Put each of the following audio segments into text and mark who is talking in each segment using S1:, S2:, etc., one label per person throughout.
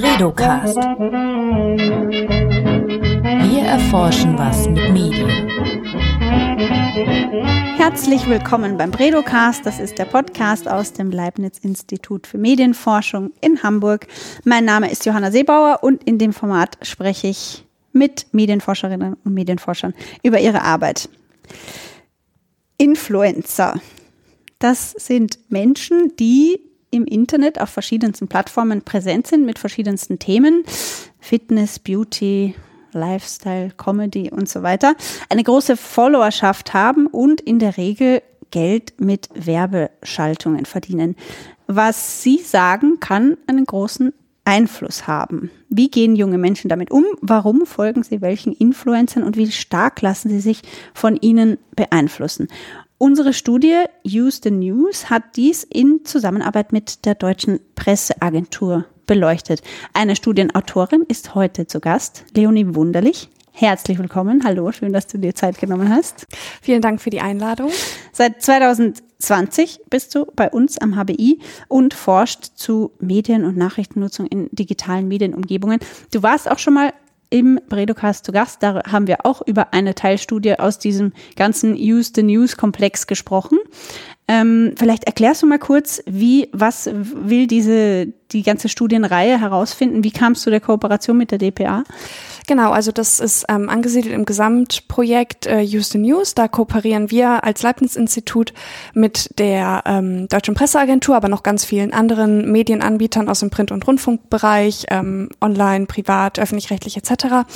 S1: Bredocast. Wir erforschen was mit Medien.
S2: Herzlich willkommen beim Bredocast. Das ist der Podcast aus dem Leibniz-Institut für Medienforschung in Hamburg. Mein Name ist Johanna Seebauer und in dem Format spreche ich mit Medienforscherinnen und Medienforschern über ihre Arbeit. Influencer. Das sind Menschen, die im Internet auf verschiedensten Plattformen präsent sind mit verschiedensten Themen. Fitness, Beauty, Lifestyle, Comedy und so weiter. Eine große Followerschaft haben und in der Regel Geld mit Werbeschaltungen verdienen. Was sie sagen, kann einen großen Einfluss haben. Wie gehen junge Menschen damit um? Warum folgen sie welchen Influencern und wie stark lassen sie sich von ihnen beeinflussen? Unsere Studie Use the News hat dies in Zusammenarbeit mit der Deutschen Presseagentur beleuchtet. Eine Studienautorin ist heute zu Gast, Leonie Wunderlich. Herzlich willkommen. Hallo, schön, dass du dir Zeit genommen hast.
S3: Vielen Dank für die Einladung.
S2: Seit 2020 bist du bei uns am HBI und forscht zu Medien- und Nachrichtennutzung in digitalen Medienumgebungen. Du warst auch schon mal im Bredocast zu Gast. Da haben wir auch über eine Teilstudie aus diesem ganzen Use the News Komplex gesprochen. Ähm, vielleicht erklärst du mal kurz, wie, was will diese, die ganze Studienreihe herausfinden? Wie kam es zu der Kooperation mit der DPA?
S3: Genau, also das ist ähm, angesiedelt im Gesamtprojekt äh, Use the News. Da kooperieren wir als Leibniz-Institut mit der ähm, Deutschen Presseagentur, aber noch ganz vielen anderen Medienanbietern aus dem Print- und Rundfunkbereich, ähm, online, privat, öffentlich-rechtlich etc.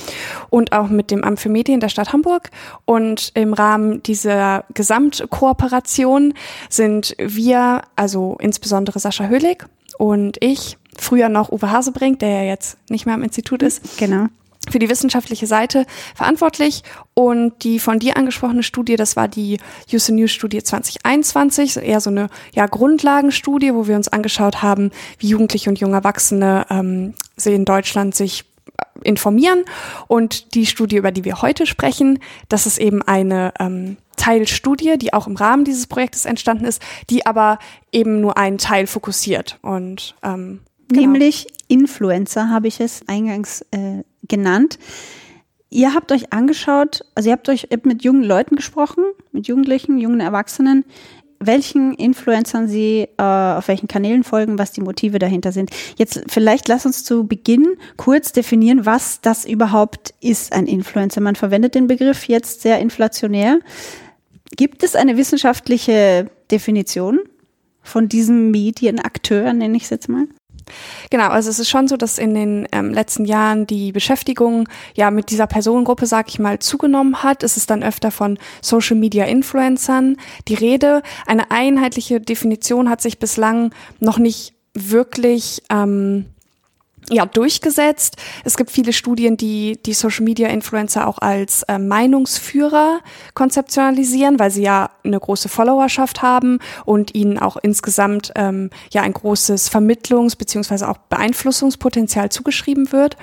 S3: Und auch mit dem Amt für Medien der Stadt Hamburg. Und im Rahmen dieser Gesamtkooperation sind wir, also insbesondere Sascha Höhlig und ich, früher noch Uwe Hasebrink, der ja jetzt nicht mehr am Institut ist.
S2: Genau
S3: für die wissenschaftliche Seite verantwortlich und die von dir angesprochene Studie, das war die Use News Studie 2021, eher so eine ja, Grundlagenstudie, wo wir uns angeschaut haben, wie Jugendliche und junge Erwachsene ähm, in Deutschland sich äh, informieren. Und die Studie, über die wir heute sprechen, das ist eben eine ähm, Teilstudie, die auch im Rahmen dieses Projektes entstanden ist, die aber eben nur einen Teil fokussiert. Und
S2: ähm, genau. nämlich Influencer habe ich es eingangs äh, genannt. Ihr habt euch angeschaut, also ihr habt euch mit jungen Leuten gesprochen, mit Jugendlichen, jungen Erwachsenen, welchen Influencern sie äh, auf welchen Kanälen folgen, was die Motive dahinter sind. Jetzt vielleicht lass uns zu Beginn kurz definieren, was das überhaupt ist, ein Influencer. Man verwendet den Begriff jetzt sehr inflationär. Gibt es eine wissenschaftliche Definition von diesem Medienakteur, nenne ich es jetzt mal?
S3: Genau, also es ist schon so, dass in den ähm, letzten Jahren die Beschäftigung ja mit dieser Personengruppe, sag ich mal, zugenommen hat. Es ist dann öfter von Social Media Influencern die Rede. Eine einheitliche Definition hat sich bislang noch nicht wirklich ähm, ja, durchgesetzt. Es gibt viele Studien, die die Social Media Influencer auch als äh, Meinungsführer konzeptionalisieren, weil sie ja eine große Followerschaft haben und ihnen auch insgesamt ähm, ja ein großes Vermittlungs- beziehungsweise auch Beeinflussungspotenzial zugeschrieben wird.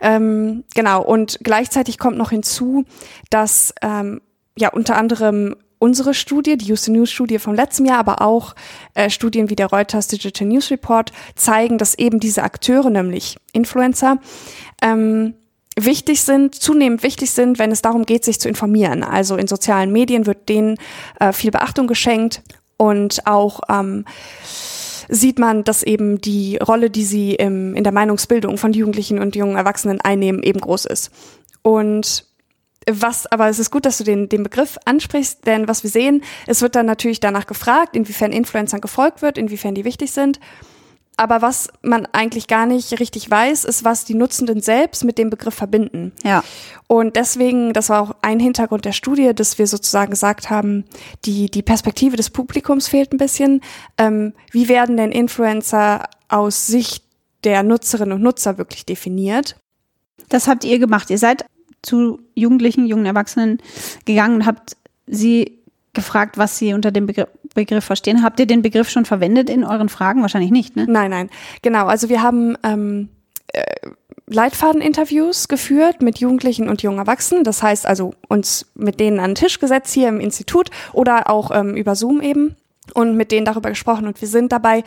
S3: Ähm, genau, und gleichzeitig kommt noch hinzu, dass ähm, ja unter anderem unsere Studie, die Houston News Studie vom letzten Jahr, aber auch äh, Studien wie der Reuters Digital News Report zeigen, dass eben diese Akteure, nämlich Influencer, ähm, wichtig sind, zunehmend wichtig sind, wenn es darum geht, sich zu informieren. Also in sozialen Medien wird denen äh, viel Beachtung geschenkt und auch ähm, sieht man, dass eben die Rolle, die sie im, in der Meinungsbildung von Jugendlichen und jungen Erwachsenen einnehmen, eben groß ist. Und was, aber es ist gut, dass du den, den Begriff ansprichst, denn was wir sehen, es wird dann natürlich danach gefragt, inwiefern Influencern gefolgt wird, inwiefern die wichtig sind. Aber was man eigentlich gar nicht richtig weiß, ist, was die Nutzenden selbst mit dem Begriff verbinden.
S2: Ja.
S3: Und deswegen, das war auch ein Hintergrund der Studie, dass wir sozusagen gesagt haben, die, die Perspektive des Publikums fehlt ein bisschen. Ähm, wie werden denn Influencer aus Sicht der Nutzerinnen und Nutzer wirklich definiert?
S2: Das habt ihr gemacht. Ihr seid zu Jugendlichen, jungen Erwachsenen gegangen und habt sie gefragt, was sie unter dem Begriff, Begriff verstehen. Habt ihr den Begriff schon verwendet in euren Fragen? Wahrscheinlich nicht, ne?
S3: Nein, nein. Genau. Also wir haben ähm, äh, Leitfadeninterviews geführt mit Jugendlichen und jungen Erwachsenen. Das heißt also uns mit denen an den Tisch gesetzt hier im Institut oder auch ähm, über Zoom eben. und mit denen darüber gesprochen. Und wir sind dabei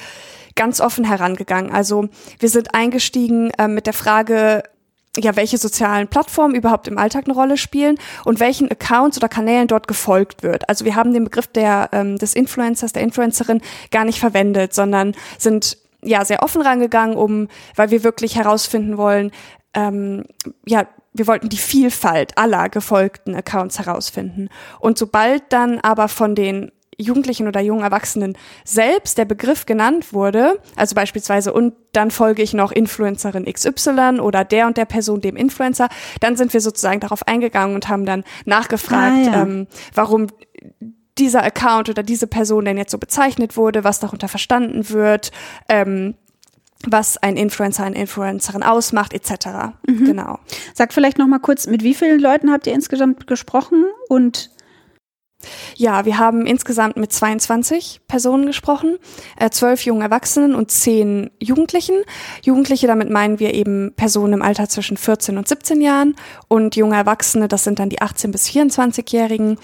S3: ganz offen herangegangen. Also wir sind eingestiegen äh, mit der Frage, ja, welche sozialen Plattformen überhaupt im Alltag eine Rolle spielen und welchen Accounts oder Kanälen dort gefolgt wird. Also wir haben den Begriff der, ähm, des Influencers, der Influencerin gar nicht verwendet, sondern sind ja sehr offen rangegangen, um, weil wir wirklich herausfinden wollen, ähm, ja, wir wollten die Vielfalt aller gefolgten Accounts herausfinden. Und sobald dann aber von den Jugendlichen oder jungen Erwachsenen selbst der Begriff genannt wurde, also beispielsweise und dann folge ich noch Influencerin XY oder der und der Person dem Influencer, dann sind wir sozusagen darauf eingegangen und haben dann nachgefragt, ah, ja. ähm, warum dieser Account oder diese Person denn jetzt so bezeichnet wurde, was darunter verstanden wird, ähm, was ein Influencer, eine Influencerin ausmacht, etc. Mhm. Genau.
S2: Sag vielleicht noch mal kurz, mit wie vielen Leuten habt ihr insgesamt gesprochen und
S3: ja, wir haben insgesamt mit 22 Personen gesprochen, äh, zwölf jungen Erwachsenen und zehn Jugendlichen. Jugendliche, damit meinen wir eben Personen im Alter zwischen 14 und 17 Jahren und junge Erwachsene, das sind dann die 18 bis 24-Jährigen.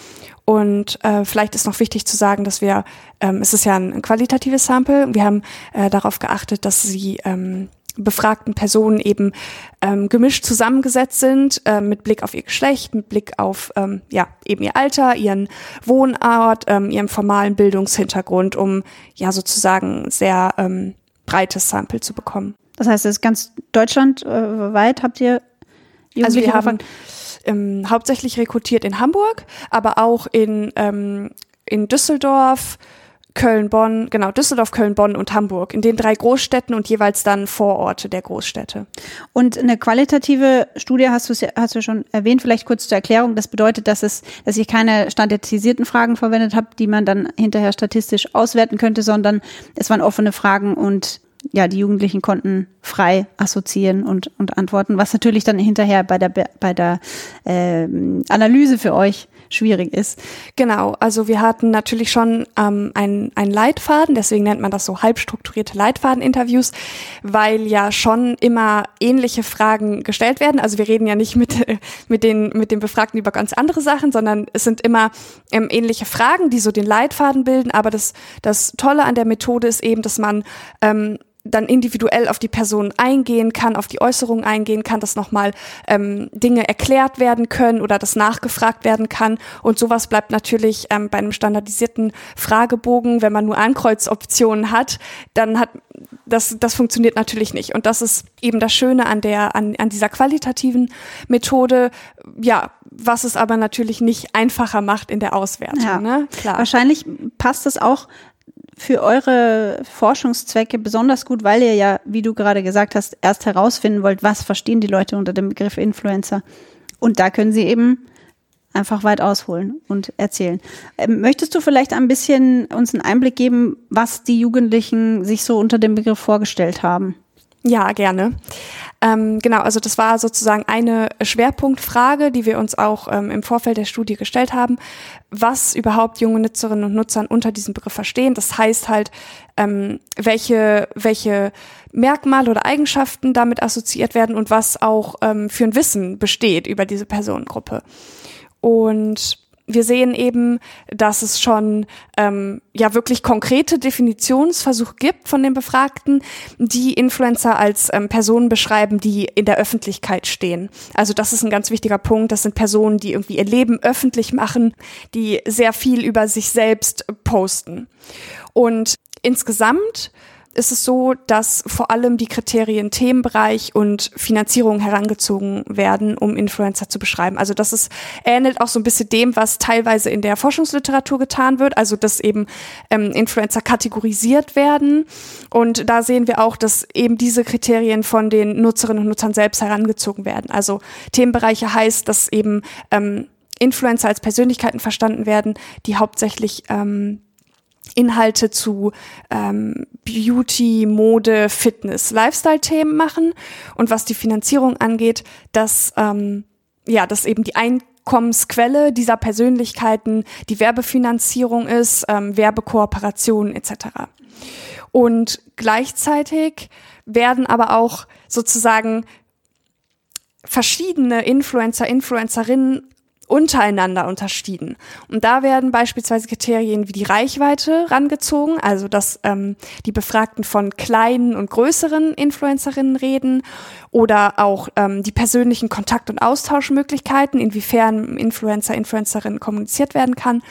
S3: Und äh, vielleicht ist noch wichtig zu sagen, dass wir, ähm, es ist ja ein qualitatives Sample, wir haben äh, darauf geachtet, dass sie ähm, befragten Personen eben ähm, gemischt zusammengesetzt sind, äh, mit Blick auf ihr Geschlecht, mit Blick auf ähm, ja eben ihr Alter, ihren Wohnort, ähm, ihren formalen Bildungshintergrund, um ja sozusagen sehr ähm, breites Sample zu bekommen.
S2: Das heißt, es ist ganz deutschlandweit äh, habt ihr
S3: Jugendliche Also wir haben ähm, hauptsächlich rekrutiert in Hamburg, aber auch in ähm, in Düsseldorf, Köln, Bonn, genau, Düsseldorf, Köln, Bonn und Hamburg, in den drei Großstädten und jeweils dann Vororte der Großstädte.
S2: Und eine qualitative Studie hast du, hast du schon erwähnt, vielleicht kurz zur Erklärung. Das bedeutet, dass es, dass ich keine standardisierten Fragen verwendet habe, die man dann hinterher statistisch auswerten könnte, sondern es waren offene Fragen und ja, die Jugendlichen konnten frei assoziieren und, und antworten, was natürlich dann hinterher bei der, bei der äh, Analyse für euch schwierig ist.
S3: Genau, also wir hatten natürlich schon ähm, einen, einen Leitfaden, deswegen nennt man das so halbstrukturierte Leitfaden-Interviews, weil ja schon immer ähnliche Fragen gestellt werden. Also wir reden ja nicht mit, mit, den, mit den Befragten über ganz andere Sachen, sondern es sind immer ähm, ähnliche Fragen, die so den Leitfaden bilden. Aber das, das Tolle an der Methode ist eben, dass man ähm, dann individuell auf die Person eingehen kann, auf die Äußerungen eingehen kann, dass nochmal ähm, Dinge erklärt werden können oder das nachgefragt werden kann. Und sowas bleibt natürlich ähm, bei einem standardisierten Fragebogen, wenn man nur Ankreuzoptionen hat, dann hat das, das funktioniert natürlich nicht. Und das ist eben das Schöne an der, an, an dieser qualitativen Methode. Ja, was es aber natürlich nicht einfacher macht in der Auswertung. Ja. Ne?
S2: Klar. Wahrscheinlich passt es auch für eure Forschungszwecke besonders gut, weil ihr ja, wie du gerade gesagt hast, erst herausfinden wollt, was verstehen die Leute unter dem Begriff Influencer. Und da können sie eben einfach weit ausholen und erzählen. Ähm, möchtest du vielleicht ein bisschen uns einen Einblick geben, was die Jugendlichen sich so unter dem Begriff vorgestellt haben?
S3: Ja, gerne. Ähm, genau, also das war sozusagen eine Schwerpunktfrage, die wir uns auch ähm, im Vorfeld der Studie gestellt haben, was überhaupt junge Nutzerinnen und Nutzern unter diesem Begriff verstehen. Das heißt halt, ähm, welche, welche Merkmale oder Eigenschaften damit assoziiert werden und was auch ähm, für ein Wissen besteht über diese Personengruppe. Und wir sehen eben, dass es schon ähm, ja wirklich konkrete Definitionsversuche gibt von den Befragten, die Influencer als ähm, Personen beschreiben, die in der Öffentlichkeit stehen. Also das ist ein ganz wichtiger Punkt. Das sind Personen, die irgendwie ihr Leben öffentlich machen, die sehr viel über sich selbst posten. Und insgesamt ist es so, dass vor allem die Kriterien Themenbereich und Finanzierung herangezogen werden, um Influencer zu beschreiben. Also das ist ähnelt auch so ein bisschen dem, was teilweise in der Forschungsliteratur getan wird, also dass eben ähm, Influencer kategorisiert werden. Und da sehen wir auch, dass eben diese Kriterien von den Nutzerinnen und Nutzern selbst herangezogen werden. Also Themenbereiche heißt, dass eben ähm, Influencer als Persönlichkeiten verstanden werden, die hauptsächlich ähm, Inhalte zu ähm, Beauty, Mode, Fitness, Lifestyle-Themen machen. Und was die Finanzierung angeht, dass ähm, ja, dass eben die Einkommensquelle dieser Persönlichkeiten die Werbefinanzierung ist, ähm, Werbekooperationen etc. Und gleichzeitig werden aber auch sozusagen verschiedene Influencer, Influencerinnen untereinander unterschieden. Und da werden beispielsweise Kriterien wie die Reichweite rangezogen, also dass ähm, die Befragten von kleinen und größeren Influencerinnen reden oder auch ähm, die persönlichen Kontakt- und Austauschmöglichkeiten, inwiefern Influencer, Influencerinnen kommuniziert werden kann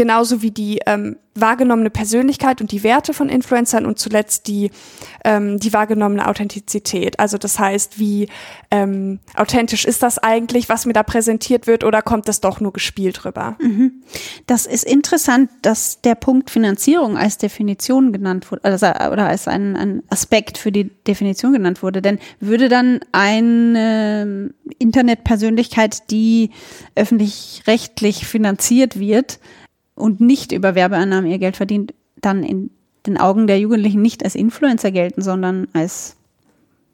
S3: genauso wie die ähm, wahrgenommene Persönlichkeit und die Werte von Influencern und zuletzt die, ähm, die wahrgenommene Authentizität. Also das heißt, wie ähm, authentisch ist das eigentlich, was mir da präsentiert wird oder kommt das doch nur gespielt rüber?
S2: Mhm. Das ist interessant, dass der Punkt Finanzierung als Definition genannt wurde, also, oder als ein, ein Aspekt für die Definition genannt wurde. Denn würde dann eine Internetpersönlichkeit, die öffentlich-rechtlich finanziert wird, und nicht über Werbeannahmen ihr Geld verdient, dann in den Augen der Jugendlichen nicht als Influencer gelten, sondern als,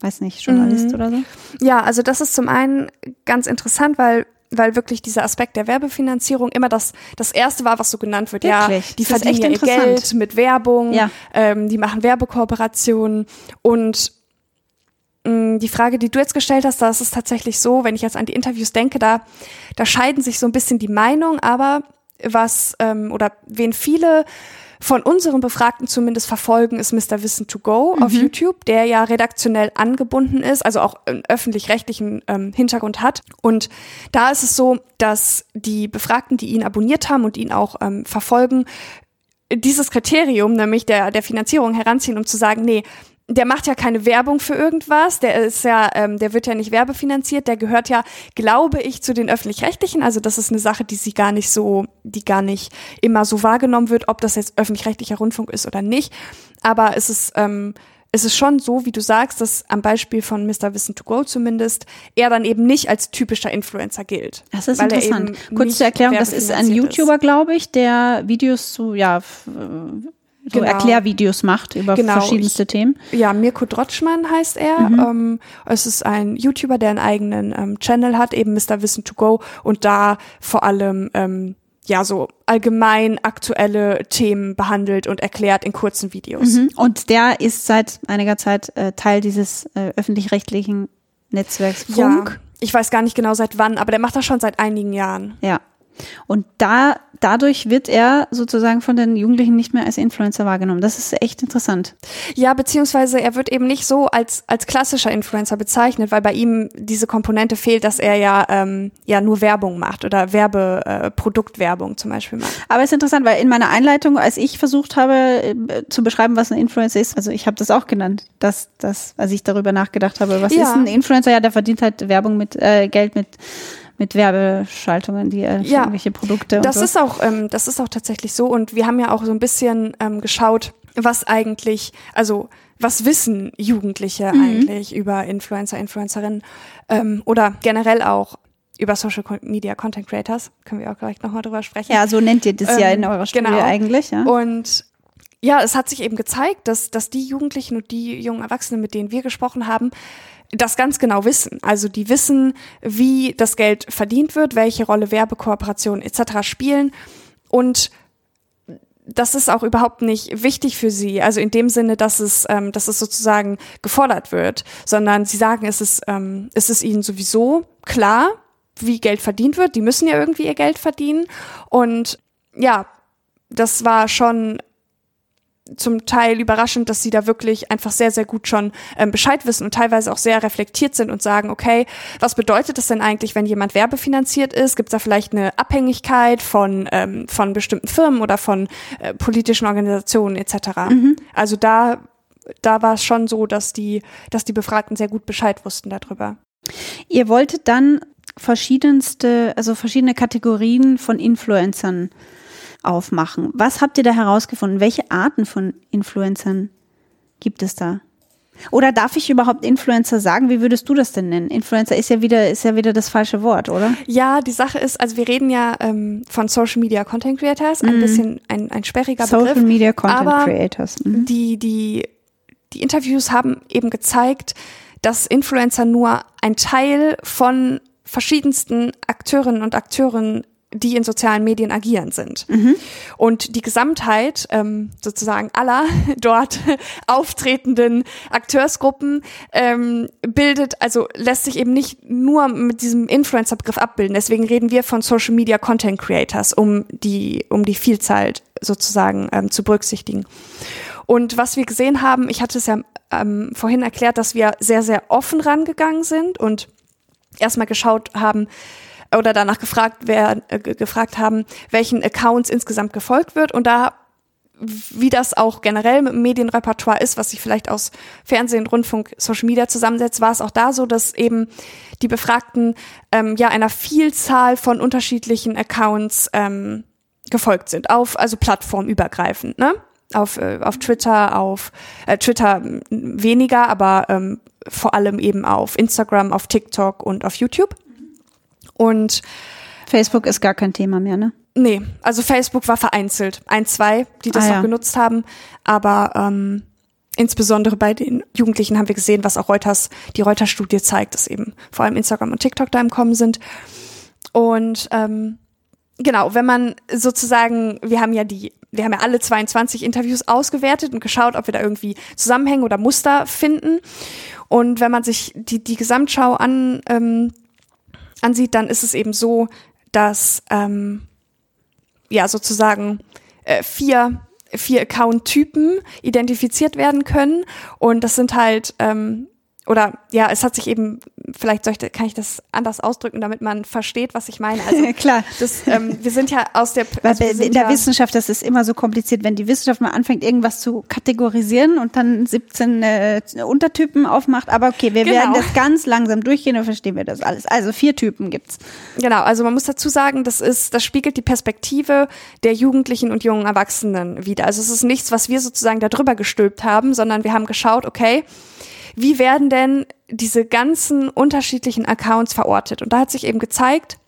S2: weiß nicht, Journalist mhm. oder so?
S3: Ja, also das ist zum einen ganz interessant, weil weil wirklich dieser Aspekt der Werbefinanzierung immer das, das erste war, was so genannt wird. Wirklich? Ja, die das verdienen ihr Geld mit Werbung, ja. ähm, die machen Werbekooperationen und mh, mm, die Frage, die du jetzt gestellt hast, da ist es tatsächlich so, wenn ich jetzt an die Interviews denke, da, da scheiden sich so ein bisschen die Meinungen, aber was ähm, oder wen viele von unseren Befragten zumindest verfolgen, ist Mr. Wissen to Go mhm. auf YouTube, der ja redaktionell angebunden ist, also auch einen öffentlich-rechtlichen ähm, Hintergrund hat. Und da ist es so, dass die Befragten, die ihn abonniert haben und ihn auch ähm, verfolgen, dieses Kriterium, nämlich der, der Finanzierung heranziehen, um zu sagen, nee, der macht ja keine Werbung für irgendwas, der ist ja, ähm, der wird ja nicht werbefinanziert, der gehört ja, glaube ich, zu den öffentlich-rechtlichen. Also das ist eine Sache, die sie gar nicht so, die gar nicht immer so wahrgenommen wird, ob das jetzt öffentlich-rechtlicher Rundfunk ist oder nicht. Aber es ist, ähm, es ist schon so, wie du sagst, dass am Beispiel von Mr. Wissen to Go zumindest er dann eben nicht als typischer Influencer gilt.
S2: Das ist interessant. Kurz zur Erklärung, das ist ein YouTuber, glaube ich, der Videos zu, ja, so genau. Erklärvideos macht über genau. verschiedenste ich, Themen.
S3: Ja, Mirko Drotschmann heißt er. Mhm. Ähm, es ist ein YouTuber, der einen eigenen ähm, Channel hat, eben Mr. Wissen to Go und da vor allem ähm, ja so allgemein aktuelle Themen behandelt und erklärt in kurzen Videos.
S2: Mhm. Und der ist seit einiger Zeit äh, Teil dieses äh, öffentlich-rechtlichen Netzwerks Funk. Ja,
S3: ich weiß gar nicht genau seit wann, aber der macht das schon seit einigen Jahren.
S2: Ja. Und da, dadurch wird er sozusagen von den Jugendlichen nicht mehr als Influencer wahrgenommen. Das ist echt interessant.
S3: Ja, beziehungsweise er wird eben nicht so als, als klassischer Influencer bezeichnet, weil bei ihm diese Komponente fehlt, dass er ja, ähm, ja nur Werbung macht oder Werbe, äh, Produktwerbung zum Beispiel macht.
S2: Aber es ist interessant, weil in meiner Einleitung, als ich versucht habe äh, zu beschreiben, was ein Influencer ist, also ich habe das auch genannt, dass, dass, als ich darüber nachgedacht habe, was ja. ist ein Influencer? Ja, der verdient halt Werbung mit, äh, Geld mit mit Werbeschaltungen, die äh, ja, irgendwelche Produkte.
S3: Das
S2: so.
S3: ist auch, ähm, das ist auch tatsächlich so. Und wir haben ja auch so ein bisschen ähm, geschaut, was eigentlich, also was wissen Jugendliche mhm. eigentlich über Influencer, Influencerinnen ähm, oder generell auch über Social Media Content Creators. Können wir auch gleich nochmal drüber sprechen.
S2: Ja, so nennt ihr das ähm, ja in eurer Studie genau. eigentlich. Ja.
S3: Und ja, es hat sich eben gezeigt, dass, dass die Jugendlichen und die jungen Erwachsenen, mit denen wir gesprochen haben, das ganz genau wissen. Also die wissen, wie das Geld verdient wird, welche Rolle Werbekooperationen etc. spielen und das ist auch überhaupt nicht wichtig für sie, also in dem Sinne, dass es, ähm, dass es sozusagen gefordert wird, sondern sie sagen, es ist, ähm, es ist ihnen sowieso klar, wie Geld verdient wird. Die müssen ja irgendwie ihr Geld verdienen und ja, das war schon zum Teil überraschend, dass sie da wirklich einfach sehr, sehr gut schon ähm, Bescheid wissen und teilweise auch sehr reflektiert sind und sagen, okay, was bedeutet das denn eigentlich, wenn jemand werbefinanziert ist? Gibt es da vielleicht eine Abhängigkeit von, ähm, von bestimmten Firmen oder von äh, politischen Organisationen etc.? Mhm. Also da, da war es schon so, dass die, dass die Befragten sehr gut Bescheid wussten darüber.
S2: Ihr wolltet dann verschiedenste, also verschiedene Kategorien von Influencern aufmachen. Was habt ihr da herausgefunden? Welche Arten von Influencern gibt es da? Oder darf ich überhaupt Influencer sagen? Wie würdest du das denn nennen? Influencer ist ja wieder, ist ja wieder das falsche Wort, oder?
S3: Ja, die Sache ist, also wir reden ja ähm, von Social Media Content Creators, ein mm. bisschen ein, ein sperriger
S2: Social
S3: Begriff.
S2: Social Media Content
S3: aber
S2: Creators.
S3: Mhm. Die, die, die Interviews haben eben gezeigt, dass Influencer nur ein Teil von verschiedensten Akteurinnen und Akteuren die in sozialen Medien agieren sind.
S2: Mhm.
S3: Und die Gesamtheit ähm, sozusagen aller dort auftretenden Akteursgruppen ähm, bildet, also lässt sich eben nicht nur mit diesem Influencer-Begriff abbilden. Deswegen reden wir von Social Media Content Creators, um die, um die Vielzahl sozusagen ähm, zu berücksichtigen. Und was wir gesehen haben, ich hatte es ja ähm, vorhin erklärt, dass wir sehr, sehr offen rangegangen sind und erstmal geschaut haben, oder danach gefragt, wer, äh, gefragt haben, welchen Accounts insgesamt gefolgt wird. Und da wie das auch generell mit dem Medienrepertoire ist, was sich vielleicht aus Fernsehen, Rundfunk, Social Media zusammensetzt, war es auch da so, dass eben die Befragten ähm, ja einer Vielzahl von unterschiedlichen Accounts ähm, gefolgt sind, auf also plattformübergreifend, ne? Auf, äh, auf Twitter, auf äh, Twitter weniger, aber ähm, vor allem eben auf Instagram, auf TikTok und auf YouTube. Und
S2: Facebook ist gar kein Thema mehr, ne?
S3: Nee, also Facebook war vereinzelt. Ein, zwei, die das
S2: Ah,
S3: noch
S2: ja.
S3: genutzt haben. Aber ähm, insbesondere bei den Jugendlichen haben wir gesehen, was auch Reuters, die Reuters-Studie zeigt, dass eben vor allem Instagram und TikTok da im Kommen sind. Und ähm, genau, wenn man sozusagen, wir haben ja die, wir haben ja alle 22 Interviews ausgewertet und geschaut, ob wir da irgendwie Zusammenhänge oder Muster finden. Und wenn man sich die, die Gesamtschau an, ähm, ansieht, dann ist es eben so, dass ähm, ja sozusagen äh, vier vier Account-Typen identifiziert werden können. Und das sind halt ähm, oder ja, es hat sich eben, vielleicht soll ich, kann ich das anders ausdrücken, damit man versteht, was ich meine. Also
S2: Klar.
S3: das, ähm, wir sind ja aus der
S2: Weil
S3: also wir
S2: in der
S3: ja,
S2: Wissenschaft, das ist immer so kompliziert, wenn die Wissenschaft mal anfängt, irgendwas zu kategorisieren und dann 17 äh, Untertypen aufmacht. Aber okay, wir
S3: Genau.
S2: werden das ganz langsam durchgehen, dann verstehen wir das alles. Also vier Typen gibt's.
S3: Genau, also man muss dazu sagen, das ist, das spiegelt die Perspektive der Jugendlichen und jungen Erwachsenen wider. Also es ist nichts, was wir sozusagen da drüber gestülpt haben, sondern wir haben geschaut, okay, wie werden denn diese ganzen unterschiedlichen Accounts verortet? Und da hat sich eben gezeigt,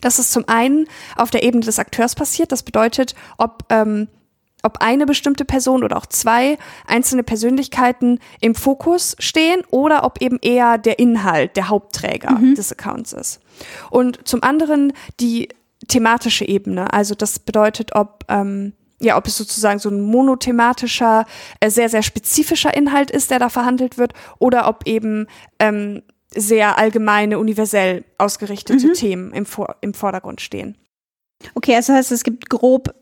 S3: dass es zum einen auf der Ebene des Akteurs passiert. Das bedeutet, ob, ähm, ob eine bestimmte Person oder auch zwei einzelne Persönlichkeiten im Fokus stehen oder ob eben eher der Inhalt der Hauptträger des Accounts ist. Und zum anderen die thematische Ebene. Also das bedeutet, ob ähm, ja, ob es sozusagen so ein monothematischer, äh, sehr, sehr spezifischer Inhalt ist, der da verhandelt wird, oder ob eben ähm, sehr allgemeine, universell ausgerichtete Themen im, Vor im Vordergrund stehen.
S2: Okay, also heißt, es gibt grob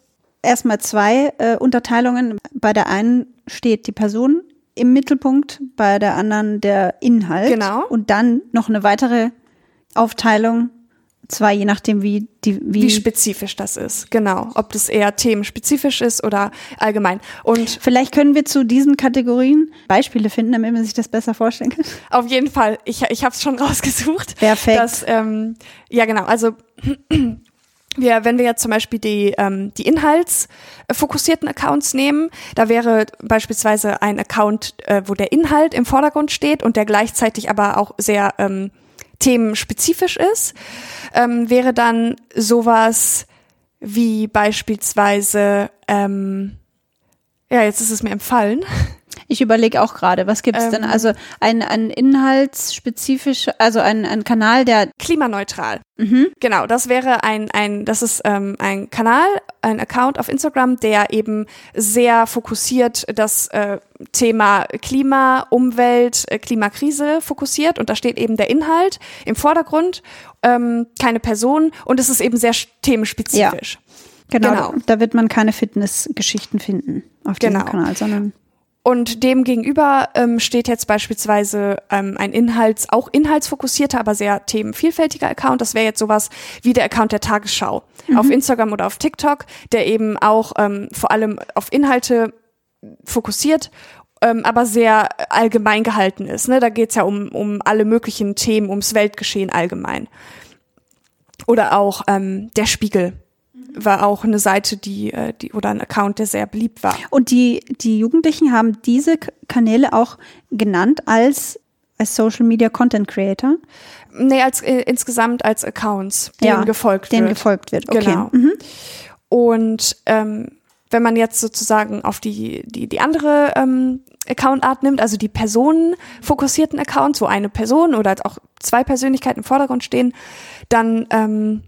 S2: erstmal zwei äh, Unterteilungen. Bei der einen steht die Person im Mittelpunkt, bei der anderen der Inhalt.
S3: Genau.
S2: Und dann noch eine weitere Aufteilung, zwei, je nachdem, wie die, wie,
S3: Wie spezifisch das ist, genau. Ob das eher themenspezifisch ist oder allgemein. Und
S2: Vielleicht können wir zu diesen Kategorien Beispiele finden, damit man sich das besser vorstellen kann.
S3: Auf jeden Fall. Ich, ich habe es schon rausgesucht.
S2: Perfekt.
S3: Dass, ähm, ja, genau. Also wir, wenn wir jetzt zum Beispiel die, ähm, die inhaltsfokussierten Accounts nehmen, da wäre beispielsweise ein Account, äh, wo der Inhalt im Vordergrund steht und der gleichzeitig aber auch sehr ähm, themenspezifisch ist, ähm, wäre dann sowas wie beispielsweise, ähm, ja, jetzt ist es mir empfallen.
S2: Ich überlege auch gerade, was gibt's
S3: Ähm.
S2: denn? Also ein, ein inhaltsspezifisch, also ein, ein Kanal, der
S3: klimaneutral.
S2: Mhm.
S3: Genau, das wäre ein, ein, das ist ähm, ein Kanal, ein Account auf Instagram, der eben sehr fokussiert das äh, Thema Klima, Umwelt, äh, Klimakrise fokussiert und da steht eben der Inhalt im Vordergrund, ähm, keine Person und es ist eben sehr sch- themenspezifisch.
S2: genau,
S3: Genau.
S2: da wird man keine Fitnessgeschichten finden auf diesem
S3: Genau.
S2: Kanal, sondern
S3: Und dem gegenüber ähm, steht jetzt beispielsweise ähm, ein Inhalts, auch inhaltsfokussierter, aber sehr themenvielfältiger Account. Das wäre jetzt sowas wie der Account der Tagesschau auf Instagram oder auf TikTok, der eben auch ähm, vor allem auf Inhalte fokussiert, ähm, aber sehr allgemein gehalten ist. Ne? Da geht's ja um, um alle möglichen Themen, ums Weltgeschehen allgemein. Oder auch ähm, der Spiegel war auch eine Seite, die, äh, die oder ein Account, der sehr beliebt war.
S2: Und die, die Jugendlichen haben diese Kanäle auch genannt als, als Social Media Content Creator,
S3: Nee, als äh, insgesamt als Accounts, denen
S2: Ja,
S3: gefolgt
S2: denen
S3: wird.
S2: gefolgt wird. Okay.
S3: Genau.
S2: Mhm.
S3: Und ähm, wenn man jetzt sozusagen auf die, die, die andere ähm, Accountart nimmt, also die personenfokussierten Accounts, wo eine Person oder auch zwei Persönlichkeiten im Vordergrund stehen, dann ähm,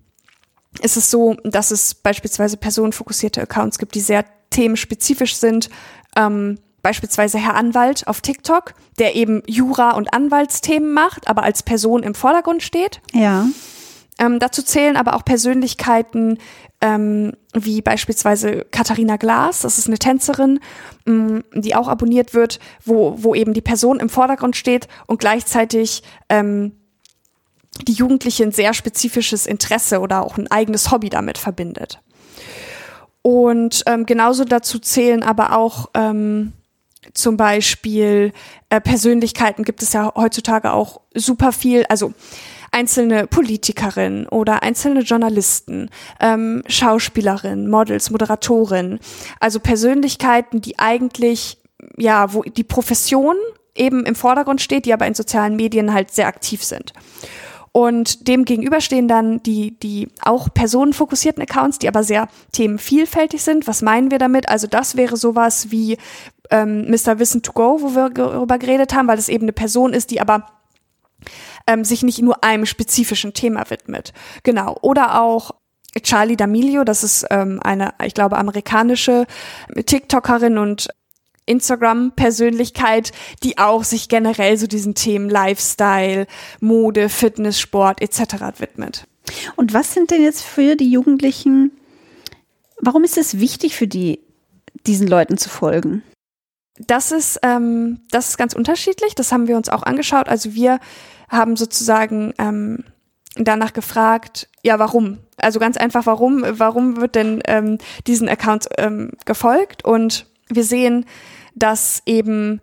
S3: ist es so, dass es beispielsweise personenfokussierte Accounts gibt, die sehr themenspezifisch sind. Ähm, beispielsweise Herr Anwalt auf TikTok, der eben Jura- und Anwaltsthemen macht, aber als Person im Vordergrund steht.
S2: Ja.
S3: Ähm, dazu zählen aber auch Persönlichkeiten ähm, wie beispielsweise Katharina Glas, das ist eine Tänzerin, ähm, die auch abonniert wird, wo, wo eben die Person im Vordergrund steht und gleichzeitig ähm, die Jugendliche ein sehr spezifisches Interesse oder auch ein eigenes Hobby damit verbindet. Und ähm, genauso dazu zählen aber auch ähm, zum Beispiel äh, Persönlichkeiten gibt es ja heutzutage auch super viel, also einzelne Politikerinnen oder einzelne Journalisten, ähm, Schauspielerinnen, Models, Moderatoren, also Persönlichkeiten, die eigentlich, ja, wo die Profession eben im Vordergrund steht, die aber in sozialen Medien halt sehr aktiv sind. Und dem gegenüber stehen dann die, die auch personenfokussierten Accounts, die aber sehr themenvielfältig sind. Was meinen wir damit? Also das wäre sowas wie ähm, Mr. Wissen to Go, wo wir darüber geredet haben, weil es eben eine Person ist, die aber ähm, sich nicht nur einem spezifischen Thema widmet. Genau. Oder auch Charlie D'Amelio, das ist ähm, eine, ich glaube, amerikanische TikTokerin und Instagram-Persönlichkeit, die auch sich generell so diesen Themen Lifestyle, Mode, Fitness, Sport etc. widmet.
S2: Und was sind denn jetzt für die Jugendlichen, warum ist es wichtig für die, diesen Leuten zu folgen?
S3: Das ist, ähm, das ist ganz unterschiedlich. Das haben wir uns auch angeschaut. Also wir haben sozusagen ähm, danach gefragt, ja, warum? Also ganz einfach, warum? Warum wird denn ähm, diesen Accounts ähm, gefolgt? Und wir sehen, dass eben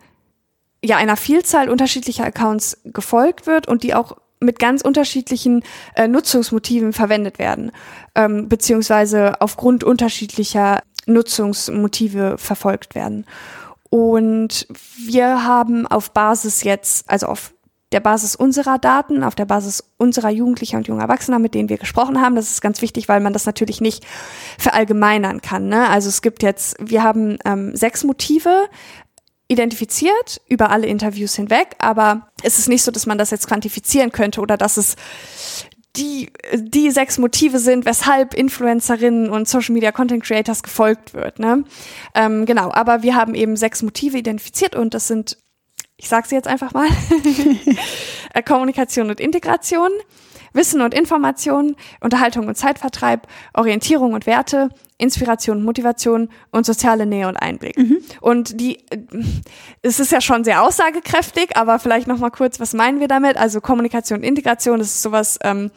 S3: ja einer Vielzahl unterschiedlicher Accounts gefolgt wird und die auch mit ganz unterschiedlichen äh, Nutzungsmotiven verwendet werden, ähm, beziehungsweise aufgrund unterschiedlicher Nutzungsmotive verfolgt werden. Und wir haben auf Basis jetzt, also auf der Basis unserer Daten, auf der Basis unserer Jugendlicher und junger Erwachsener, mit denen wir gesprochen haben. Das ist ganz wichtig, weil man das natürlich nicht verallgemeinern kann. Ne? Also es gibt jetzt, wir haben ähm, sechs Motive identifiziert über alle Interviews hinweg, aber es ist nicht so, dass man das jetzt quantifizieren könnte oder dass es die, die sechs Motive sind, weshalb Influencerinnen und Social Media Content Creators gefolgt wird. Ne? Ähm, genau, aber wir haben eben sechs Motive identifiziert und das sind ich sage sie jetzt einfach mal, äh, Kommunikation und Integration, Wissen und Information, Unterhaltung und Zeitvertreib, Orientierung und Werte, Inspiration, Motivation und soziale Nähe und Einblick. Mhm. Und die, es ist ja schon sehr aussagekräftig, aber vielleicht noch mal kurz, was meinen wir damit? Also Kommunikation und Integration, das ist sowas, ähm,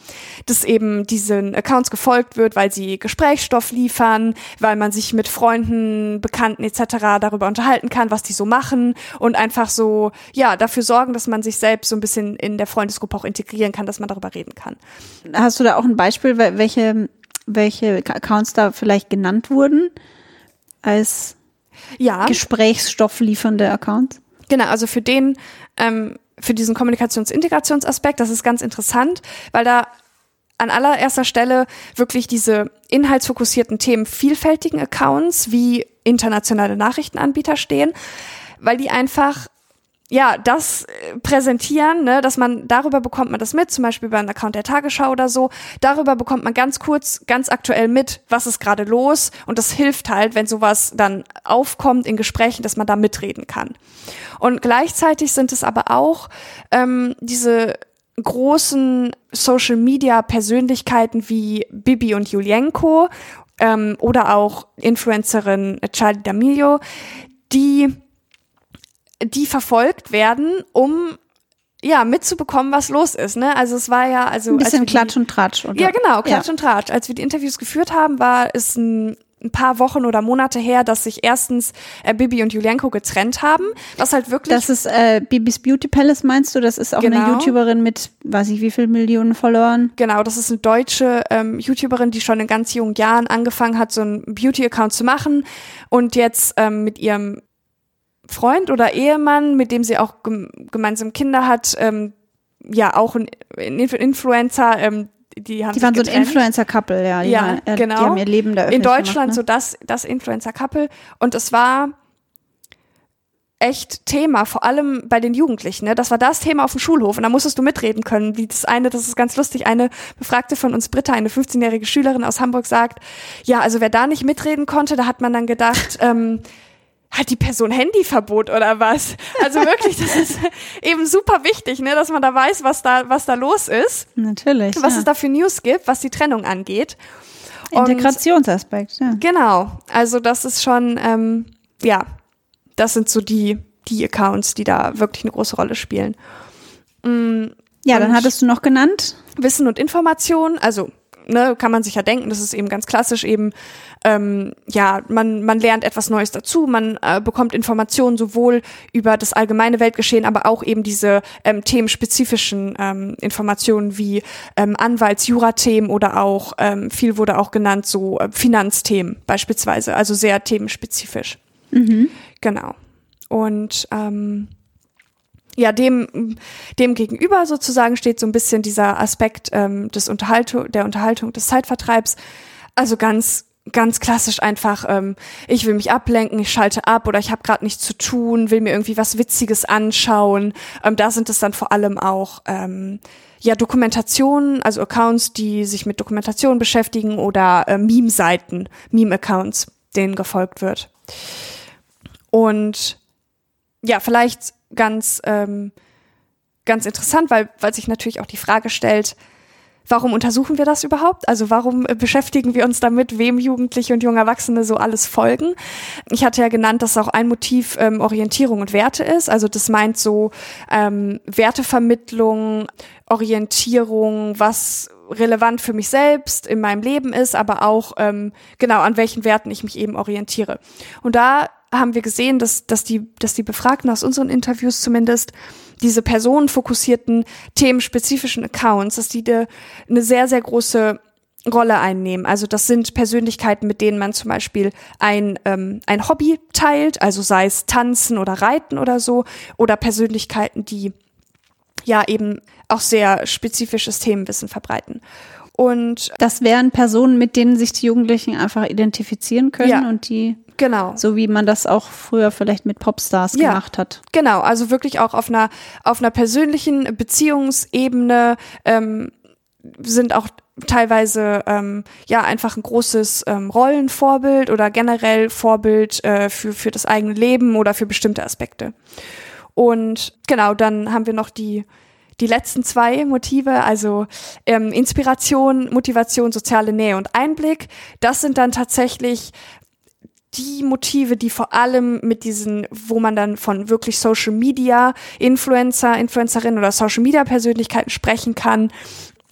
S3: das eben diesen Accounts gefolgt wird, weil sie Gesprächsstoff liefern, weil man sich mit Freunden, Bekannten etc. darüber unterhalten kann, was die so machen und einfach so, ja, dafür sorgen, dass man sich selbst so ein bisschen in der Freundesgruppe auch integrieren kann, dass man darüber reden kann.
S2: Hast du da auch ein Beispiel, welche welche Accounts da vielleicht genannt wurden als ja. Gesprächsstoff liefernde Accounts?
S3: Genau, also für den, ähm, für diesen Kommunikationsintegrationsaspekt, das ist ganz interessant, weil da an allererster Stelle wirklich diese inhaltsfokussierten Themen vielfältigen Accounts wie internationale Nachrichtenanbieter stehen, weil die einfach ja, das äh, präsentieren, ne, dass man, darüber bekommt man das mit, zum Beispiel über einen Account der Tagesschau oder so, darüber bekommt man ganz kurz, ganz aktuell mit, was ist gerade los und das hilft halt, wenn sowas dann aufkommt in Gesprächen, dass man da mitreden kann. Und gleichzeitig sind es aber auch ähm, diese großen Social Media Persönlichkeiten wie Bibi und Julienko ähm, oder auch Influencerin Charlie D'Amelio, die die verfolgt werden, um ja, mitzubekommen, was los ist, ne? Also es war ja, also.
S2: Ein bisschen Klatsch und Tratsch, oder?
S3: Ja, genau, Klatsch ja. und Tratsch. Als wir die Interviews geführt haben, war es ein, ein paar Wochen oder Monate her, dass sich erstens äh, Bibi und Julienko getrennt haben, was halt wirklich.
S2: Das ist äh, Bibis Beauty Palace, meinst du? Das ist auch genau. eine YouTuberin mit, weiß ich wie viel Millionen Followern.
S3: Genau, das ist eine deutsche ähm, YouTuberin, die schon in ganz jungen Jahren angefangen hat, so einen Beauty-Account zu machen und jetzt ähm, mit ihrem Freund oder Ehemann, mit dem sie auch gemeinsam Kinder hat, ähm, ja auch ein, ein Influencer, ähm, die haben
S2: die waren so ein Influencer-Couple, ja. Die
S3: ja,
S2: waren, äh,
S3: genau.
S2: Die haben ihr Leben da
S3: In Deutschland gemacht, ne? so das, das Influencer-Couple. Und es war echt Thema, vor allem bei den Jugendlichen. Ne? Das war das Thema auf dem Schulhof und da musstest du mitreden können. Wie das eine, das ist ganz lustig, eine Befragte von uns, Britta, eine 15-jährige Schülerin aus Hamburg, sagt, ja, also wer da nicht mitreden konnte, da hat man dann gedacht, ähm, hat die Person Handyverbot oder was? Also wirklich, das ist eben super wichtig, ne, dass man da weiß, was da, was da los ist.
S2: Natürlich.
S3: Was
S2: ja.
S3: es da für News gibt, was die Trennung angeht.
S2: Integrationsaspekt, ja.
S3: Genau. Also das ist schon, ähm, ja, das sind so die, die Accounts, die da wirklich eine große Rolle spielen.
S2: Mm, ja, dann hattest du noch genannt.
S3: Wissen und Information, also ne, kann man sich ja denken, das ist eben ganz klassisch eben, ähm, ja, man, man lernt etwas Neues dazu, man äh, bekommt Informationen sowohl über das allgemeine Weltgeschehen, aber auch eben diese ähm, themenspezifischen ähm, Informationen wie ähm, Anwalts-, Jura-Themen oder auch, ähm, viel wurde auch genannt, so äh, Finanzthemen beispielsweise, also sehr themenspezifisch.
S2: Mhm.
S3: Genau. Und ähm, ja, dem, dem gegenüber sozusagen steht so ein bisschen dieser Aspekt ähm, des Unterhaltung, der Unterhaltung, des Zeitvertreibs. Also ganz, ganz klassisch einfach, ähm, ich will mich ablenken, ich schalte ab oder ich habe gerade nichts zu tun, will mir irgendwie was Witziges anschauen. Ähm, da sind es dann vor allem auch ähm, ja Dokumentationen, also Accounts, die sich mit Dokumentation beschäftigen oder äh, Meme-Seiten, Meme-Accounts, denen gefolgt wird. Und ja, vielleicht ganz, ähm, ganz interessant, weil, weil sich natürlich auch die Frage stellt, warum untersuchen wir das überhaupt? Also warum beschäftigen wir uns damit, wem Jugendliche und junge Erwachsene so alles folgen? Ich hatte ja genannt, dass auch ein Motiv ähm, Orientierung und Werte ist. Also das meint so ähm, Wertevermittlung, Orientierung, was relevant für mich selbst in meinem Leben ist, aber auch ähm, genau an welchen Werten ich mich eben orientiere. Und da haben wir gesehen, dass, dass, die, dass die Befragten aus unseren Interviews zumindest diese personenfokussierten, themenspezifischen Accounts, dass die de, eine sehr, sehr große Rolle einnehmen. Also das sind Persönlichkeiten, mit denen man zum Beispiel ein, ähm, ein Hobby teilt, also sei es Tanzen oder Reiten oder so, oder Persönlichkeiten, die ja eben auch sehr spezifisches Themenwissen verbreiten. Und
S2: das wären Personen, mit denen sich die Jugendlichen einfach identifizieren können
S3: Ja.
S2: und die,
S3: genau.
S2: so wie man das auch früher vielleicht mit Popstars
S3: Ja.
S2: gemacht hat.
S3: Genau, also wirklich auch auf einer auf einer persönlichen Beziehungsebene ähm, sind auch teilweise ähm, ja einfach ein großes ähm, Rollenvorbild oder generell Vorbild äh, für für das eigene Leben oder für bestimmte Aspekte. Und genau, dann haben wir noch die die letzten zwei Motive, also ähm, Inspiration, Motivation, soziale Nähe und Einblick. Das sind dann tatsächlich die Motive, die vor allem mit diesen, wo man dann von wirklich Social Media Influencer, Influencerinnen oder Social Media Persönlichkeiten sprechen kann,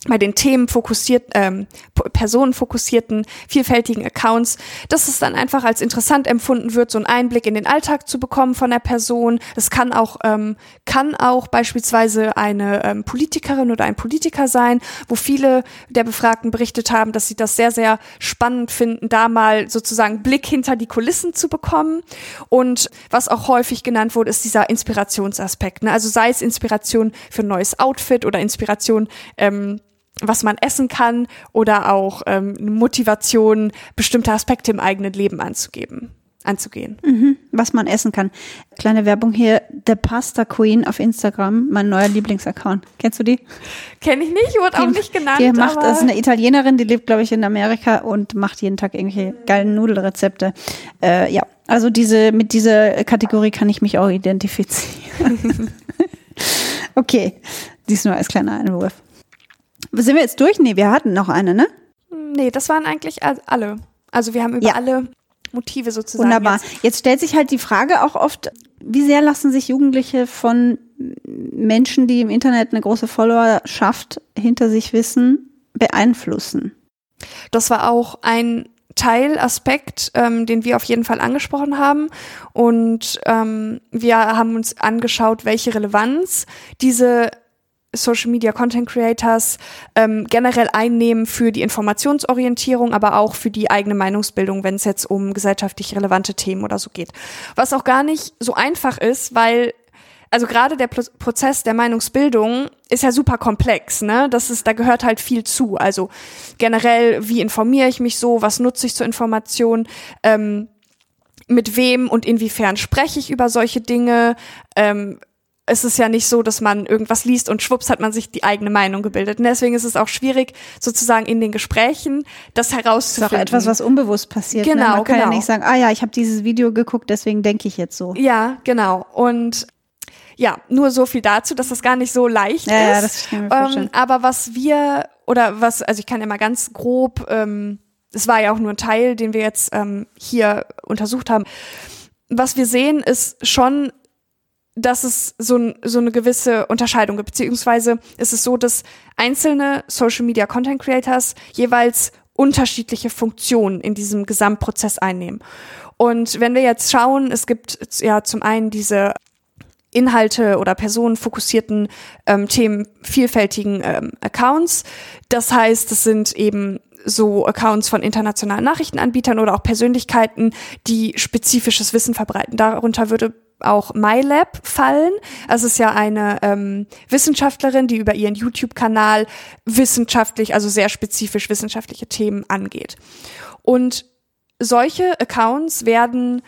S3: bei den Themen fokussiert, ähm, personenfokussierten, vielfältigen Accounts, dass es dann einfach als interessant empfunden wird, so einen Einblick in den Alltag zu bekommen von der Person. Es kann auch, ähm, kann auch beispielsweise eine ähm, Politikerin oder ein Politiker sein, wo viele der Befragten berichtet haben, dass sie das sehr, sehr spannend finden, da mal sozusagen Blick hinter die Kulissen zu bekommen. Und was auch häufig genannt wurde, ist dieser Inspirationsaspekt. Ne? Also sei es Inspiration für ein neues Outfit oder Inspiration, ähm, was man essen kann oder auch ähm, Motivation, bestimmte Aspekte im eigenen Leben anzugeben, anzugehen.
S2: Was man essen kann. Kleine Werbung hier, The Pasta Queen auf Instagram, mein neuer Lieblingsaccount. Kennst du die?
S3: Kenne ich nicht, wurde auch
S2: Die-
S3: nicht genannt.
S2: Die macht,
S3: aber
S2: das ist eine Italienerin, die lebt, glaube ich, in Amerika und macht jeden Tag irgendwelche geilen Nudelrezepte. Äh, ja, also diese, mit dieser Kategorie kann ich mich auch identifizieren. okay, dies nur als kleiner Einwurf. Sind wir jetzt durch? Nee, wir hatten noch eine, ne?
S3: nee, das waren eigentlich all- alle. Also wir haben über
S2: Ja.
S3: alle Motive sozusagen.
S2: Wunderbar.
S3: Jetzt.
S2: Jetzt stellt sich halt die Frage auch oft, wie sehr lassen sich Jugendliche von Menschen, die im Internet eine große Followerschaft hinter sich wissen, beeinflussen?
S3: Das war auch ein Teilaspekt, ähm, den wir auf jeden Fall angesprochen haben. Und ähm, wir haben uns angeschaut, welche Relevanz diese Social Media Content Creators ähm, generell einnehmen für die Informationsorientierung, aber auch für die eigene Meinungsbildung, wenn es jetzt um gesellschaftlich relevante Themen oder so geht. Was auch gar nicht so einfach ist, weil also gerade der Pro Prozess der Meinungsbildung ist ja super komplex, ne? Das ist, da gehört halt viel zu. Also generell, wie informiere ich mich so, was nutze ich zur Information? Ähm, mit wem und inwiefern spreche ich über solche Dinge. Ähm, es ist ja nicht so, dass man irgendwas liest und schwupps hat man sich die eigene Meinung gebildet. Und deswegen ist es auch schwierig, sozusagen in den Gesprächen das herauszufinden.
S2: Das ist auch etwas, was unbewusst passiert.
S3: Genau,
S2: ne? Man kann
S3: genau.
S2: ja nicht sagen, ah ja, ich habe dieses Video geguckt, deswegen denke ich jetzt so.
S3: Ja, genau. Und ja, nur so viel dazu, dass das gar nicht so leicht
S2: Ja, ja,
S3: ist.
S2: das kann ich mir vorstellen.
S3: Ähm, aber was wir, oder was, also ich kann ja mal ganz grob, ähm, es war ja auch nur ein Teil, den wir jetzt ähm, hier untersucht haben. Was wir sehen, ist schon, dass es so, so eine gewisse Unterscheidung gibt, beziehungsweise ist es so, dass einzelne Social Media Content Creators jeweils unterschiedliche Funktionen in diesem Gesamtprozess einnehmen. Und wenn wir jetzt schauen, es gibt ja zum einen diese Inhalte oder personenfokussierten ähm, Themen vielfältigen ähm, Accounts. Das heißt, es sind eben so Accounts von internationalen Nachrichtenanbietern oder auch Persönlichkeiten, die spezifisches Wissen verbreiten. Darunter würde auch MyLab fallen. Also es ist ja eine ähm, Wissenschaftlerin, die über ihren YouTube-Kanal wissenschaftlich, also sehr spezifisch wissenschaftliche Themen angeht. Und solche Accounts werden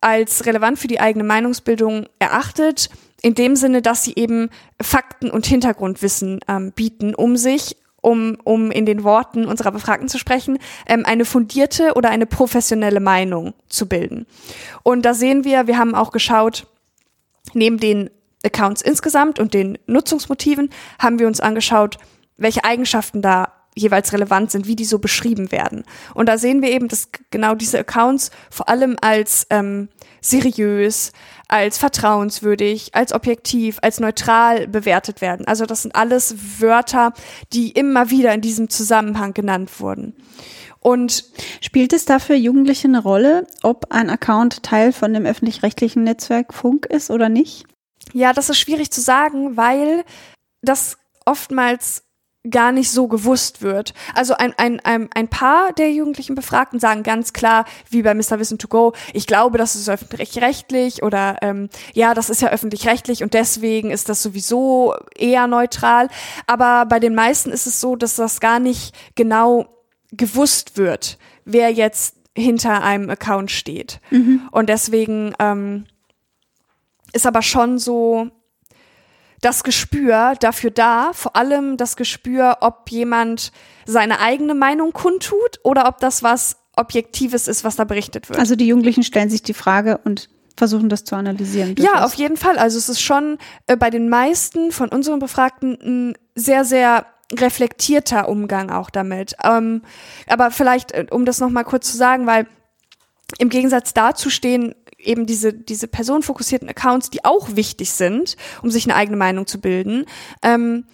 S3: als relevant für die eigene Meinungsbildung erachtet, in dem Sinne, dass sie eben Fakten und Hintergrundwissen ähm, bieten, um sich, um, um in den Worten unserer Befragten zu sprechen, ähm, eine fundierte oder eine professionelle Meinung zu bilden. Und da sehen wir, wir haben auch geschaut, neben den Accounts insgesamt und den Nutzungsmotiven haben wir uns angeschaut, welche Eigenschaften da jeweils relevant sind, wie die so beschrieben werden. Und da sehen wir eben, dass genau diese Accounts vor allem als ähm, seriös, als vertrauenswürdig, als objektiv, als neutral bewertet werden. Also das sind alles Wörter, die immer wieder in diesem Zusammenhang genannt wurden. Und
S2: Spielt es da für Jugendliche eine Rolle, ob ein Account Teil von dem öffentlich-rechtlichen Netzwerk Funk ist oder nicht?
S3: ja, das ist schwierig zu sagen, weil das oftmals gar nicht so gewusst wird. Also ein, ein, ein, ein paar der jugendlichen Befragten sagen ganz klar, wie bei Mr. Wissen to Go, ich glaube, das ist öffentlich-rechtlich oder ähm, ja, das ist ja öffentlich-rechtlich und deswegen ist das sowieso eher neutral. Aber bei den meisten ist es so, dass das gar nicht genau gewusst wird, wer jetzt hinter einem Account steht. Und deswegen ähm, ist aber schon so das Gespür dafür da, vor allem das Gespür, ob jemand seine eigene Meinung kundtut oder ob das was Objektives ist, was da berichtet wird.
S2: Also die Jugendlichen stellen sich die Frage und versuchen das zu analysieren.
S3: Ja, auf jeden Fall. Also es ist schon äh, bei den meisten von unseren Befragten ein sehr, sehr reflektierter Umgang auch damit. Ähm, aber vielleicht, äh, um das nochmal kurz zu sagen, weil im Gegensatz dazu stehen eben diese, diese personenfokussierten Accounts, die auch wichtig sind, um sich eine eigene Meinung zu bilden. Ähm,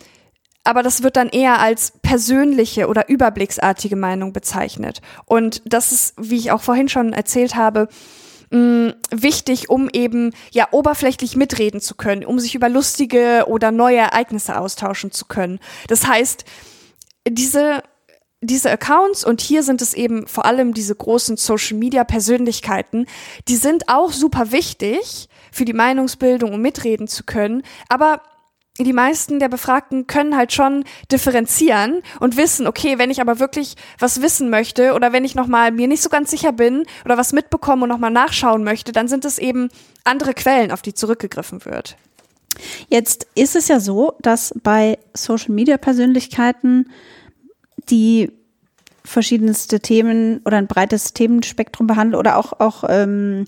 S3: aber das wird dann eher als persönliche oder überblicksartige Meinung bezeichnet. Und das ist, wie ich auch vorhin schon erzählt habe, mh, wichtig, um eben ja oberflächlich mitreden zu können, um sich über lustige oder neue Ereignisse austauschen zu können. Das heißt, diese diese Accounts und hier sind es eben vor allem diese großen Social Media Persönlichkeiten, die sind auch super wichtig für die Meinungsbildung, um mitreden zu können, aber die meisten der Befragten können halt schon differenzieren und wissen, okay, wenn ich aber wirklich was wissen möchte oder wenn ich nochmal mir nicht so ganz sicher bin oder was mitbekomme und nochmal nachschauen möchte, dann sind es eben andere Quellen, auf die zurückgegriffen wird.
S2: Jetzt ist es ja so, dass bei Social Media Persönlichkeiten die verschiedenste Themen oder ein breites Themenspektrum behandeln oder auch, auch ähm,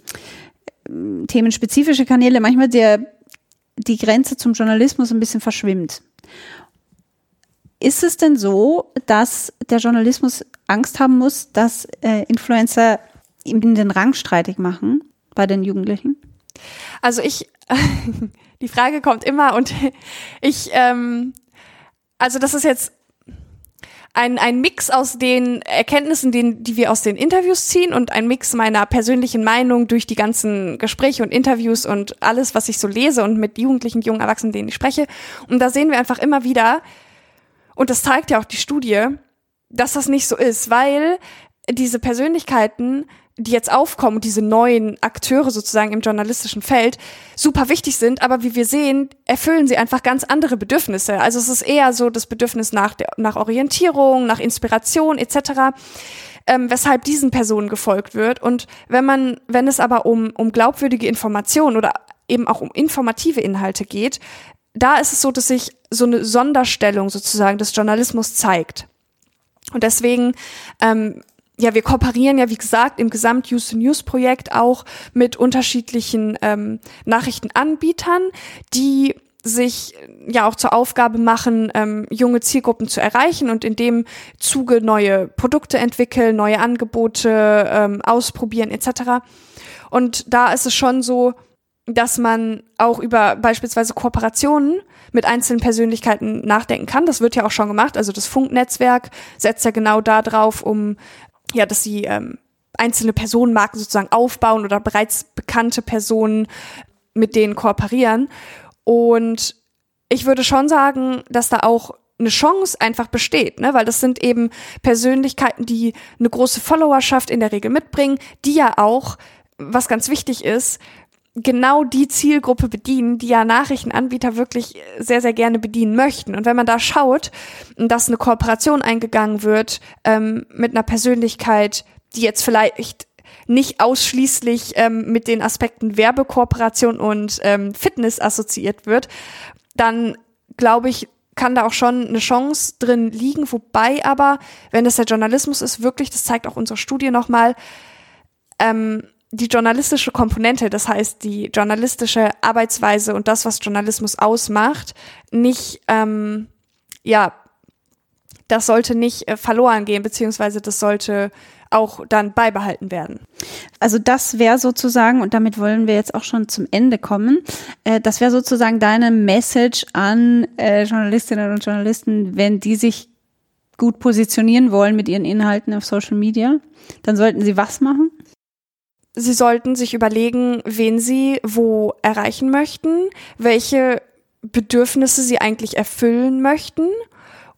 S2: themenspezifische Kanäle manchmal der, die Grenze zum Journalismus ein bisschen verschwimmt. Ist es denn so, dass der Journalismus Angst haben muss, dass äh, Influencer ihm den Rang streitig machen bei den Jugendlichen?
S3: Also ich, die Frage kommt immer und ich, ähm, also das ist jetzt ein, ein Mix aus den Erkenntnissen, den, die wir aus den Interviews ziehen und ein Mix meiner persönlichen Meinung durch die ganzen Gespräche und Interviews und alles, was ich so lese und mit Jugendlichen, jungen Erwachsenen, denen ich spreche. Und da sehen wir einfach immer wieder, und das zeigt ja auch die Studie, dass das nicht so ist, weil diese Persönlichkeiten die jetzt aufkommen, diese neuen Akteure sozusagen im journalistischen Feld, super wichtig sind, aber wie wir sehen, erfüllen sie einfach ganz andere Bedürfnisse. Also es ist eher so das Bedürfnis nach, nach Orientierung, nach Inspiration etc., ähm, weshalb diesen Personen gefolgt wird. Und wenn man, wenn es aber um, um glaubwürdige Informationen oder eben auch um informative Inhalte geht, da ist es so, dass sich so eine Sonderstellung sozusagen des Journalismus zeigt. Und deswegen ähm, ja, wir kooperieren ja, wie gesagt, im Gesamt Use News Projekt auch mit unterschiedlichen ähm, Nachrichtenanbietern, die sich ja auch zur Aufgabe machen, ähm, junge Zielgruppen zu erreichen und in dem Zuge neue Produkte entwickeln, neue Angebote ähm, ausprobieren etc. Und da ist es schon so, dass man auch über beispielsweise Kooperationen mit einzelnen Persönlichkeiten nachdenken kann. Das wird ja auch schon gemacht. Also das Funknetzwerk setzt ja genau da drauf, um ja, dass sie ähm, einzelne Personenmarken sozusagen aufbauen oder bereits bekannte Personen mit denen kooperieren. Und ich würde schon sagen, dass da auch eine Chance einfach besteht, ne? weil das sind eben Persönlichkeiten, die eine große Followerschaft in der Regel mitbringen, die ja auch, was ganz wichtig ist, genau die Zielgruppe bedienen, die ja Nachrichtenanbieter wirklich sehr, sehr gerne bedienen möchten. Und wenn man da schaut, dass eine Kooperation eingegangen wird ähm, mit einer Persönlichkeit, die jetzt vielleicht nicht ausschließlich ähm, mit den Aspekten Werbekooperation und ähm, Fitness assoziiert wird, dann glaube ich, kann da auch schon eine Chance drin liegen. Wobei aber, wenn es der Journalismus ist, wirklich, das zeigt auch unsere Studie nochmal, ähm, die journalistische Komponente, das heißt die journalistische Arbeitsweise und das, was Journalismus ausmacht, nicht, ähm, ja, das sollte nicht äh, verloren gehen, beziehungsweise das sollte auch dann beibehalten werden.
S2: Also das wäre sozusagen, und damit wollen wir jetzt auch schon zum Ende kommen, äh, das wäre sozusagen deine Message an äh, Journalistinnen und Journalisten, wenn die sich gut positionieren wollen mit ihren Inhalten auf Social Media, dann sollten sie was machen?
S3: Sie sollten sich überlegen, wen Sie wo erreichen möchten, welche Bedürfnisse Sie eigentlich erfüllen möchten.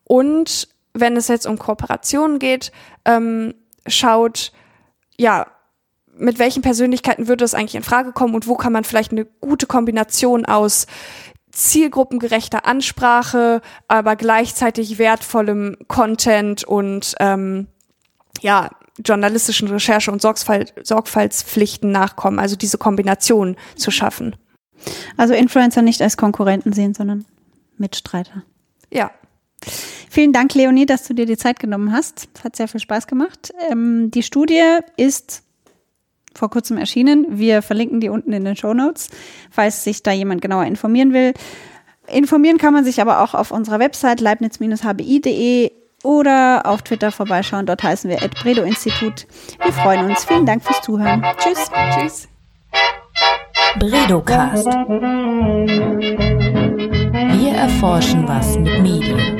S3: Und wenn es jetzt um Kooperationen geht, ähm, schaut, ja, mit welchen Persönlichkeiten würde es eigentlich in Frage kommen und wo kann man vielleicht eine gute Kombination aus zielgruppengerechter Ansprache, aber gleichzeitig wertvollem Content und ähm, ja, journalistischen Recherche und Sorgfalt, Sorgfaltspflichten nachkommen, also diese Kombination zu schaffen.
S2: Also Influencer nicht als Konkurrenten sehen, sondern Mitstreiter.
S3: Ja.
S2: Vielen Dank, Leonie, dass du dir die Zeit genommen hast. Hat sehr viel Spaß gemacht. Ähm, die Studie ist vor kurzem erschienen. Wir verlinken die unten in den Show Notes, falls sich da jemand genauer informieren will. Informieren kann man sich aber auch auf unserer Website leibniz-hbi.de oder auf Twitter vorbeischauen. Dort heißen wir Bredo Institut. Wir freuen uns. Vielen Dank fürs Zuhören. Tschüss. Tschüss.
S1: Bredocast. Wir erforschen was mit Medien.